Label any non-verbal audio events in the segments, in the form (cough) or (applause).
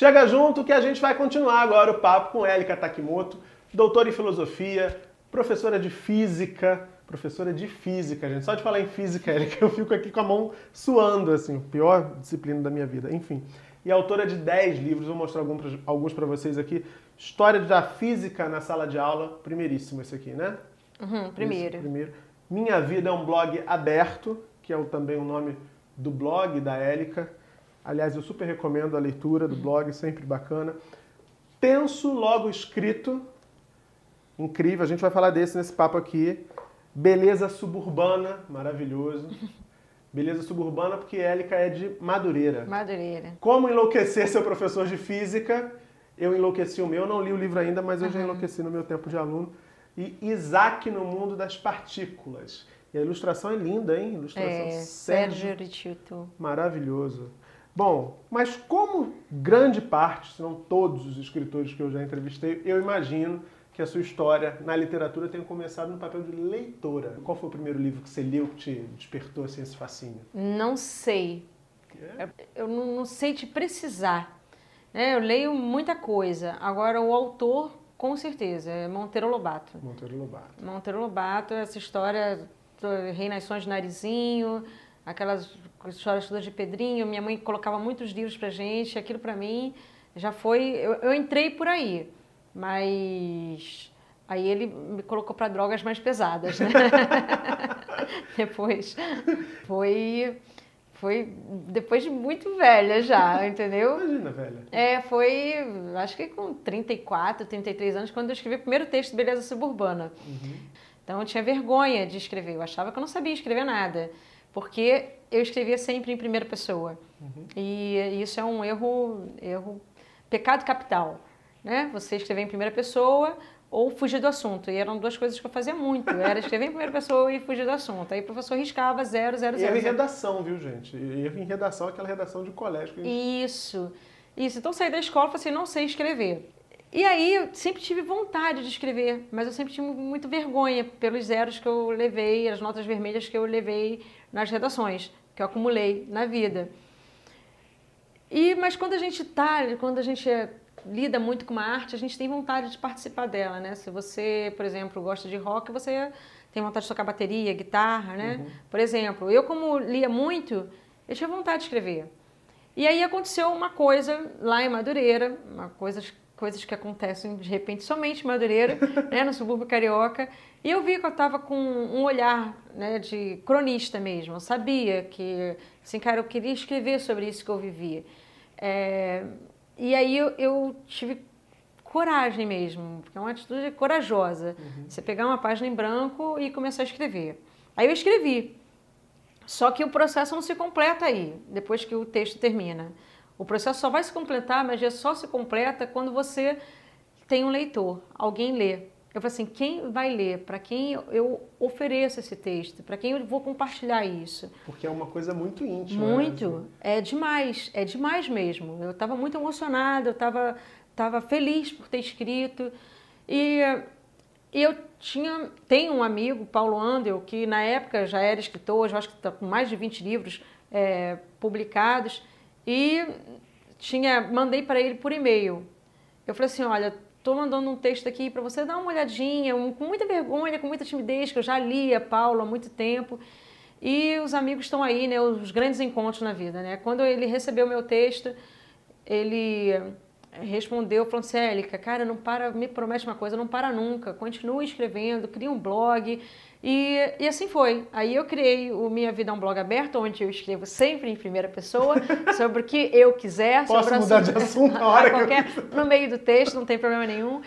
Chega junto que a gente vai continuar agora o papo com Elika Takimoto, doutora em filosofia, professora de física, professora de física, gente. Só de falar em física, (laughs) Elika, eu fico aqui com a mão suando, assim, pior disciplina da minha vida. Enfim. E autora de 10 livros, vou mostrar alguns para vocês aqui. História da Física na Sala de Aula, primeiríssimo esse aqui, né? Uhum, primeiro. Esse, primeiro. Minha Vida é um blog aberto, que é também o nome do blog da Élica. Aliás, eu super recomendo a leitura do blog, sempre bacana. Tenso, logo escrito. Incrível, a gente vai falar desse nesse papo aqui. Beleza suburbana, maravilhoso. (laughs) Beleza suburbana porque Élica é de Madureira. Madureira. Como enlouquecer seu professor de física? Eu enlouqueci o meu, não li o livro ainda, mas eu uhum. já enlouqueci no meu tempo de aluno e Isaac no mundo das partículas. E a ilustração é linda, hein? Ilustração é, Sérgio Ricciuto. Maravilhoso. Bom, mas como grande parte, se não todos os escritores que eu já entrevistei, eu imagino que a sua história na literatura tenha começado no papel de leitora. Qual foi o primeiro livro que você leu que te despertou assim, esse fascínio? Não sei. É? Eu não sei te precisar. É, eu leio muita coisa. Agora, o autor com certeza, é Monteiro Lobato. Monteiro Lobato. Monteiro Lobato, essa história Rei Nações de Narizinho, aquelas histórias todas de Pedrinho, minha mãe colocava muitos livros pra gente, aquilo pra mim já foi, eu, eu entrei por aí, mas aí ele me colocou para drogas mais pesadas, né? (laughs) Depois foi foi depois de muito velha já, entendeu? Imagina, velha. É, foi, acho que com 34, 33 anos, quando eu escrevi o primeiro texto de Beleza Suburbana. Uhum. Então eu tinha vergonha de escrever, eu achava que eu não sabia escrever nada, porque eu escrevia sempre em primeira pessoa. Uhum. E isso é um erro, erro, pecado capital, né? Você escrever em primeira pessoa, ou fugir do assunto. E eram duas coisas que eu fazia muito. Era escrever em primeira pessoa e fugir do assunto. Aí o professor riscava zero, zero, zero. Erro em redação, viu, gente? Erro em redação, aquela redação de colégio. Que gente... Isso. Isso. Então saí da escola e falei assim, não sei escrever. E aí eu sempre tive vontade de escrever, mas eu sempre tive muito vergonha pelos zeros que eu levei, as notas vermelhas que eu levei nas redações, que eu acumulei na vida. E, mas quando a gente tá, quando a gente é lida muito com uma arte, a gente tem vontade de participar dela, né? Se você, por exemplo, gosta de rock, você tem vontade de tocar bateria, guitarra, né? Uhum. Por exemplo, eu como lia muito, eu tinha vontade de escrever. E aí aconteceu uma coisa lá em Madureira, uma coisa, coisas que acontecem de repente somente em Madureira, (laughs) né, no subúrbio carioca, e eu vi que eu estava com um olhar né, de cronista mesmo. Eu sabia que, assim, cara, eu queria escrever sobre isso que eu vivia. É, e aí eu, eu, tive coragem mesmo, porque é uma atitude corajosa. Uhum. Você pegar uma página em branco e começar a escrever. Aí eu escrevi. Só que o processo não se completa aí, depois que o texto termina. O processo só vai se completar, mas já só se completa quando você tem um leitor, alguém lê. Eu falei assim, quem vai ler? Para quem eu ofereço esse texto? Para quem eu vou compartilhar isso? Porque é uma coisa muito íntima. Né? Muito. Né? É demais. É demais mesmo. Eu estava muito emocionada, eu estava tava feliz por ter escrito. E, e eu tinha, tenho um amigo, Paulo Andel, que na época já era escritor, eu acho que está com mais de 20 livros é, publicados. E tinha, mandei para ele por e-mail. Eu falei assim, olha, Estou mandando um texto aqui para você dar uma olhadinha, um, com muita vergonha, com muita timidez, que eu já lia Paulo há muito tempo. E os amigos estão aí, né, os grandes encontros na vida. Né? Quando ele recebeu meu texto, ele respondeu, assim, Célica, cara, não para, me promete uma coisa, não para nunca, continue escrevendo, cria um blog, e, e assim foi. Aí eu criei o Minha Vida é um Blog Aberto, onde eu escrevo sempre em primeira pessoa, (laughs) sobre o que eu quiser. Posso mudar assunto, de assunto (laughs) na hora qualquer, que eu No meio do texto, não tem problema nenhum.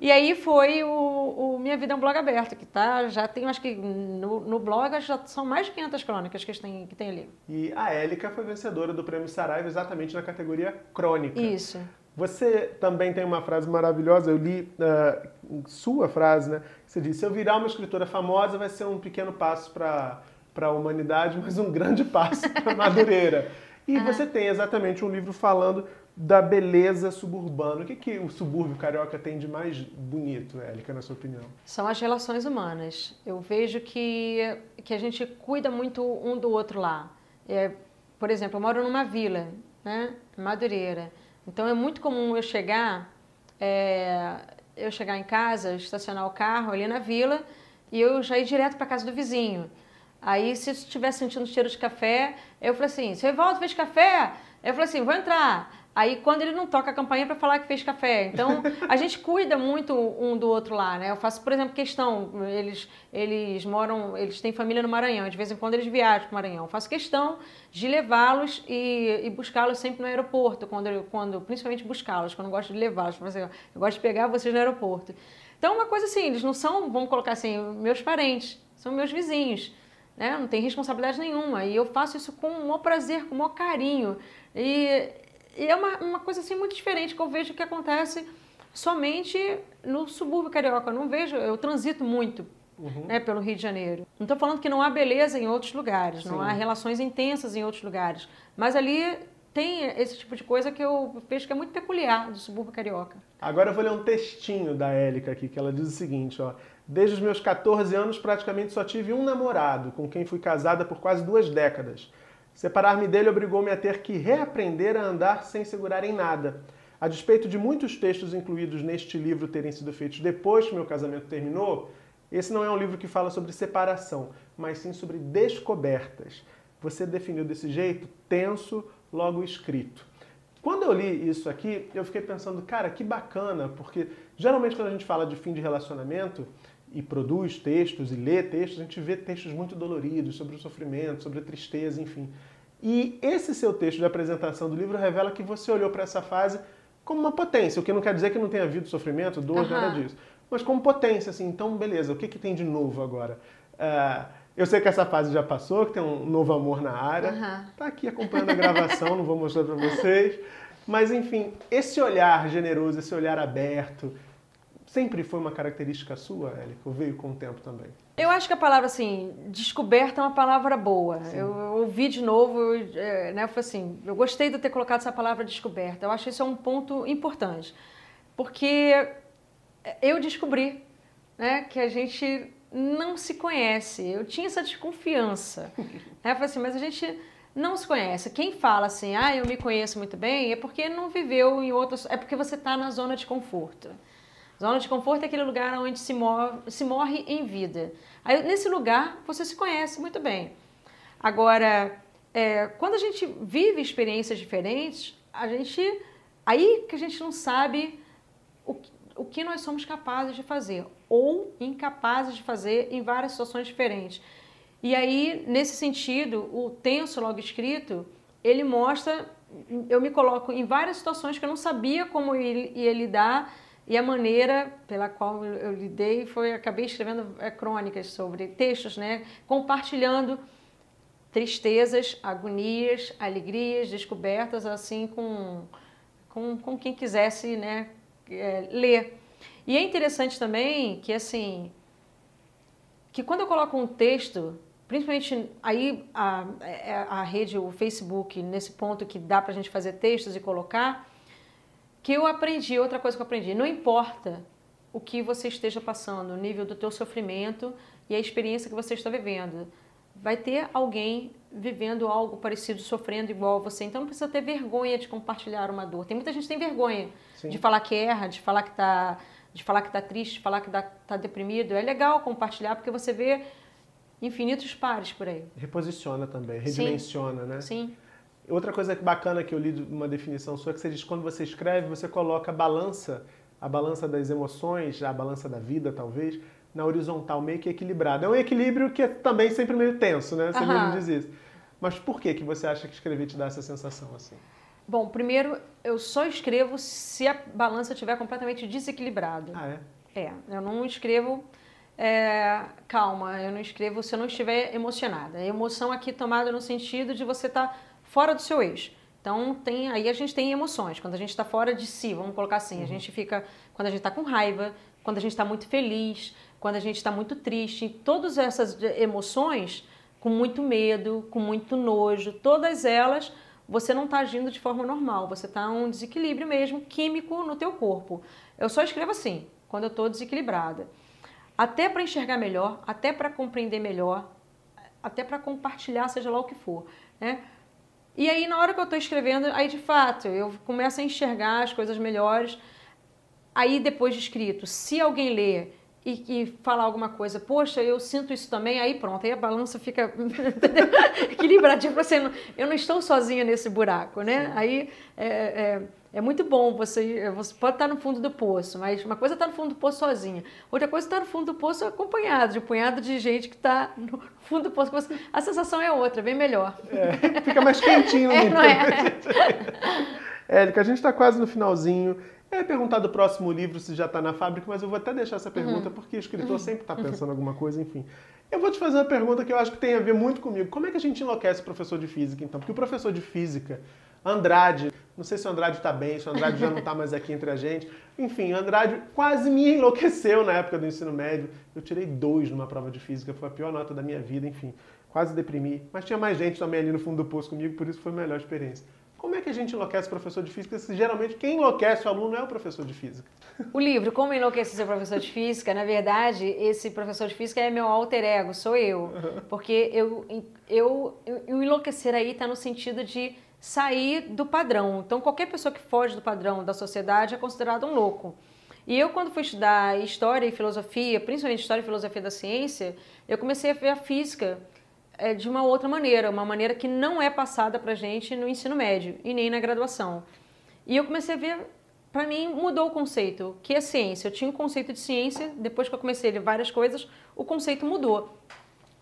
E aí foi o, o Minha Vida é um Blog Aberto, que tá, já tem, acho que no, no blog já são mais de 500 crônicas que tem, que tem ali. E a Élica foi vencedora do Prêmio Saraiva exatamente na categoria crônica. Isso. Você também tem uma frase maravilhosa, eu li uh, sua frase, né? Você disse: Se eu virar uma escritora famosa, vai ser um pequeno passo para a humanidade, (laughs) mas um grande passo para Madureira. E ah. você tem exatamente um livro falando da beleza suburbana. O que, que o subúrbio carioca tem de mais bonito, Élica, na sua opinião? São as relações humanas. Eu vejo que, que a gente cuida muito um do outro lá. É, por exemplo, eu moro numa vila, né? Madureira. Então é muito comum eu chegar, é, eu chegar em casa, estacionar o carro ali na vila e eu já ir direto para casa do vizinho. Aí, se eu estiver sentindo cheiro de café, eu falo assim: você volta, fez café? Eu falo assim: vou entrar. Aí, quando ele não toca a campainha para falar que fez café. Então, a gente (laughs) cuida muito um do outro lá, né? Eu faço, por exemplo, questão: eles, eles moram, eles têm família no Maranhão, de vez em quando eles viajam para o Maranhão. Eu faço questão de levá-los e, e buscá-los sempre no aeroporto, quando, quando principalmente buscá-los, quando eu gosto de levá-los. Eu gosto de pegar vocês no aeroporto. Então, uma coisa assim: eles não são, vamos colocar assim, meus parentes, são meus vizinhos né? Não tem responsabilidade nenhuma. E eu faço isso com o maior prazer, com o maior carinho. E, e é uma, uma coisa assim muito diferente que eu vejo que acontece somente no subúrbio carioca. Eu não vejo, eu transito muito Uhum. Né, pelo Rio de Janeiro. Não estou falando que não há beleza em outros lugares, Sim. não há relações intensas em outros lugares, mas ali tem esse tipo de coisa que eu vejo que é muito peculiar do subúrbio carioca. Agora eu vou ler um textinho da Érica aqui, que ela diz o seguinte, ó. Desde os meus 14 anos, praticamente só tive um namorado, com quem fui casada por quase duas décadas. Separar-me dele obrigou-me a ter que reaprender a andar sem segurar em nada. A despeito de muitos textos incluídos neste livro terem sido feitos depois que meu casamento terminou, esse não é um livro que fala sobre separação, mas sim sobre descobertas. Você definiu desse jeito, tenso, logo escrito. Quando eu li isso aqui, eu fiquei pensando, cara, que bacana, porque geralmente quando a gente fala de fim de relacionamento, e produz textos e lê textos, a gente vê textos muito doloridos sobre o sofrimento, sobre a tristeza, enfim. E esse seu texto de apresentação do livro revela que você olhou para essa fase como uma potência, o que não quer dizer que não tenha havido sofrimento, dor, uhum. nada disso. Mas como potência, assim, então beleza, o que, que tem de novo agora? Uh, eu sei que essa fase já passou, que tem um novo amor na área. Uhum. Tá aqui acompanhando a gravação, não vou mostrar para vocês. Mas enfim, esse olhar generoso, esse olhar aberto, sempre foi uma característica sua, Érica, ou veio com o tempo também? Eu acho que a palavra, assim, descoberta é uma palavra boa. Eu, eu ouvi de novo, eu, é, né, foi assim, eu gostei de ter colocado essa palavra descoberta. Eu acho que isso é um ponto importante, porque eu descobri né, que a gente não se conhece. Eu tinha essa desconfiança. (laughs) né? Eu falei assim, mas a gente não se conhece. Quem fala assim, ah, eu me conheço muito bem, é porque não viveu em outras... É porque você está na zona de conforto. Zona de conforto é aquele lugar onde se morre, se morre em vida. Aí, nesse lugar, você se conhece muito bem. Agora, é, quando a gente vive experiências diferentes, a gente... Aí que a gente não sabe o, o que nós somos capazes de fazer ou incapazes de fazer em várias situações diferentes. E aí, nesse sentido, o tenso logo escrito, ele mostra, eu me coloco em várias situações que eu não sabia como ia lidar e a maneira pela qual eu lidei foi, acabei escrevendo é, crônicas sobre textos, né, compartilhando tristezas, agonias, alegrias, descobertas, assim, com, com, com quem quisesse, né, é, ler. E é interessante também que, assim, que quando eu coloco um texto, principalmente aí a, é, a rede, o Facebook, nesse ponto que dá para a gente fazer textos e colocar, que eu aprendi, outra coisa que eu aprendi, não importa o que você esteja passando, o nível do teu sofrimento e a experiência que você está vivendo. Vai ter alguém vivendo algo parecido, sofrendo igual a você. Então não precisa ter vergonha de compartilhar uma dor. Tem muita gente que tem vergonha Sim. de falar que erra, de falar que está de falar que está triste, de falar que está deprimido. É legal compartilhar porque você vê infinitos pares por aí. Reposiciona também, redimensiona, Sim. né? Sim. Outra coisa bacana que eu li uma definição sua é que você diz que quando você escreve, você coloca a balança, a balança das emoções, a balança da vida, talvez, na horizontal, meio que equilibrada. É um equilíbrio que é também sempre meio tenso, né? Você mesmo diz isso. Mas por que, que você acha que escrever te dá essa sensação assim? Bom, primeiro, eu só escrevo se a balança estiver completamente desequilibrada. Ah, é? É, eu não escrevo é, calma, eu não escrevo se eu não estiver emocionada. A emoção aqui tomada no sentido de você estar tá fora do seu eixo. Então, tem, aí a gente tem emoções. Quando a gente está fora de si, vamos colocar assim, uhum. a gente fica. Quando a gente está com raiva, quando a gente está muito feliz, quando a gente está muito triste, todas essas emoções, com muito medo, com muito nojo, todas elas, você não está agindo de forma normal, você está um desequilíbrio mesmo químico no teu corpo. Eu só escrevo assim, quando eu estou desequilibrada. Até para enxergar melhor, até para compreender melhor, até para compartilhar, seja lá o que for. Né? E aí, na hora que eu estou escrevendo, aí de fato, eu começo a enxergar as coisas melhores. Aí, depois de escrito, se alguém lê e, e falar alguma coisa, poxa, eu sinto isso também, aí pronto, aí a balança fica (laughs) equilibradinha. Você eu não estou sozinha nesse buraco, né? Sim. Aí é, é, é, muito bom você, você pode estar no fundo do poço, mas uma coisa é estar no fundo do poço sozinha, outra coisa é estar no fundo do poço acompanhado, de um punhado de gente que está no fundo do poço. A sensação é outra, bem melhor. É, fica mais quentinho. (laughs) é, não é? (laughs) Érica, a gente está quase no finalzinho. Eu ia perguntar do próximo livro se já está na fábrica, mas eu vou até deixar essa pergunta uhum. porque o escritor uhum. sempre está pensando alguma coisa, enfim. Eu vou te fazer uma pergunta que eu acho que tem a ver muito comigo. Como é que a gente enlouquece o professor de física, então? Porque o professor de física, Andrade, não sei se o Andrade está bem, se o Andrade já não está mais aqui entre a gente. Enfim, Andrade quase me enlouqueceu na época do ensino médio. Eu tirei dois numa prova de física, foi a pior nota da minha vida, enfim. Quase deprimi. Mas tinha mais gente também ali no fundo do poço comigo, por isso foi a melhor experiência. Como é que a gente enlouquece o professor de física se geralmente quem enlouquece o aluno é o professor de física? O livro Como Enlouquecer Seu Professor de Física, na verdade, esse professor de física é meu alter ego, sou eu. Porque eu, eu, eu enlouquecer aí está no sentido de sair do padrão. Então, qualquer pessoa que foge do padrão da sociedade é considerado um louco. E eu, quando fui estudar História e Filosofia, principalmente História e Filosofia da Ciência, eu comecei a ver a física é, de uma outra maneira, uma maneira que não é passada para gente no ensino médio e nem na graduação. E eu comecei a ver, para mim mudou o conceito, que é ciência. Eu tinha um conceito de ciência, depois que eu comecei a ler várias coisas, o conceito mudou.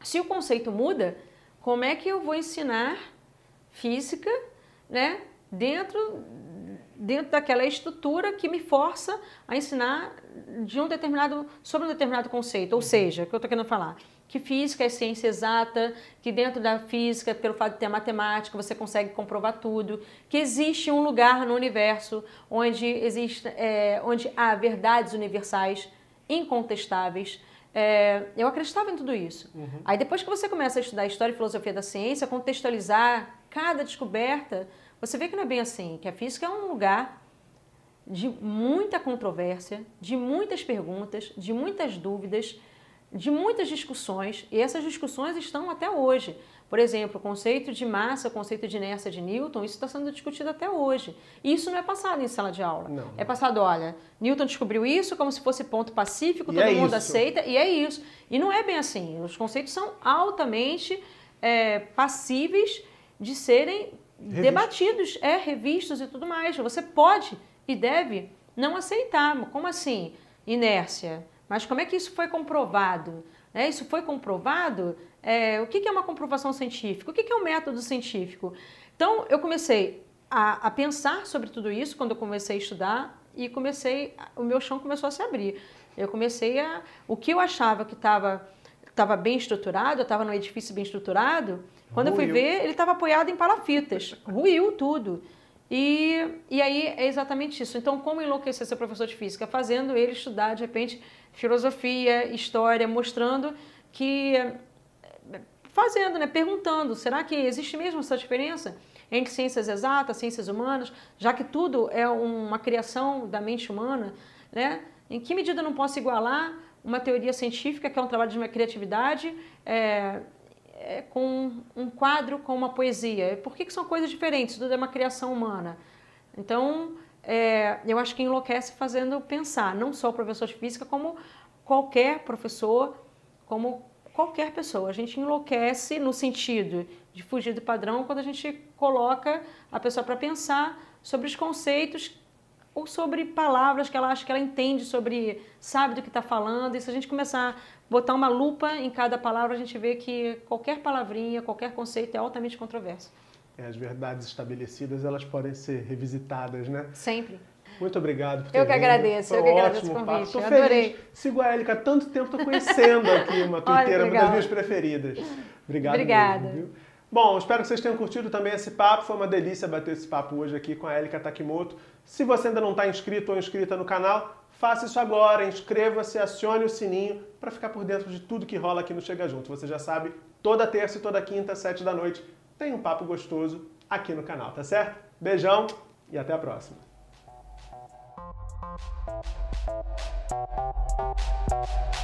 Se o conceito muda, como é que eu vou ensinar física, né, dentro dentro daquela estrutura que me força a ensinar de um determinado sobre um determinado conceito, ou seja, o que eu estou querendo falar, que física é ciência exata, que dentro da física, pelo fato de ter matemática, você consegue comprovar tudo, que existe um lugar no universo onde, existe, é, onde há verdades universais incontestáveis. É, eu acreditava em tudo isso. Uhum. Aí depois que você começa a estudar História e Filosofia da Ciência, contextualizar cada descoberta, você vê que não é bem assim, que a física é um lugar de muita controvérsia, de muitas perguntas, de muitas dúvidas, de muitas discussões, e essas discussões estão até hoje. Por exemplo, o conceito de massa, o conceito de inércia de Newton, isso está sendo discutido até hoje. E isso não é passado em sala de aula. Não. É passado, olha, Newton descobriu isso como se fosse ponto pacífico, todo é mundo isso. aceita, e é isso. E não é bem assim. Os conceitos são altamente é, passíveis de serem debatidos, é, revistos e tudo mais. Você pode e deve não aceitar. Como assim? Inércia mas como é que isso foi comprovado? É, isso foi comprovado? É, o que é uma comprovação científica? O que é um método científico? Então, eu comecei a, a, pensar sobre tudo isso quando eu comecei a estudar e comecei, o meu chão começou a se abrir. Eu comecei a, o que eu achava que estava estava bem estruturado, eu estava num edifício bem estruturado, quando Ruiu. eu fui ver, ele estava apoiado em palafitas, ruiu tudo. E, e aí é exatamente isso. Então, como enlouquecer seu professor de física? Fazendo ele estudar, de repente, filosofia, história, mostrando que fazendo, né, perguntando, será que existe mesmo essa diferença entre ciências exatas, ciências humanas, já que tudo é uma criação da mente humana, né? Em que medida eu não posso igualar uma teoria científica, que é um trabalho de uma criatividade, é, é, com um quadro com uma poesia? Por que, que são coisas diferentes? Tudo é uma criação humana. Então, é, eu acho que enlouquece fazendo pensar, não só o professor de física, como qualquer professor, como qualquer pessoa. A gente enlouquece no sentido de fugir do padrão quando a gente coloca a pessoa para pensar sobre os conceitos ou sobre palavras que ela acha que ela entende sobre, sabe do que está falando. E se a gente começar botar uma lupa em cada palavra, a gente vê que qualquer palavrinha, qualquer conceito é altamente controverso. É, as verdades estabelecidas elas podem ser revisitadas, né? Sempre. Muito obrigado por ter Eu que agradeço, eu que agradeço o convite. Tô adorei. Feliz. Sigo a Élica há tanto tempo, estou conhecendo aqui uma (laughs) tuiteira, uma das minhas preferidas. Obrigado Obrigada. Mesmo? Bom, espero que vocês tenham curtido também esse papo. Foi uma delícia bater esse papo hoje aqui com a Élica Takimoto. Se você ainda não está inscrito ou inscrita no canal, faça isso agora. Inscreva-se, acione o sininho para ficar por dentro de tudo que rola aqui no Chega Junto. Você já sabe, toda terça e toda quinta, sete da noite, tem um papo gostoso aqui no canal, tá certo? Beijão e até a próxima.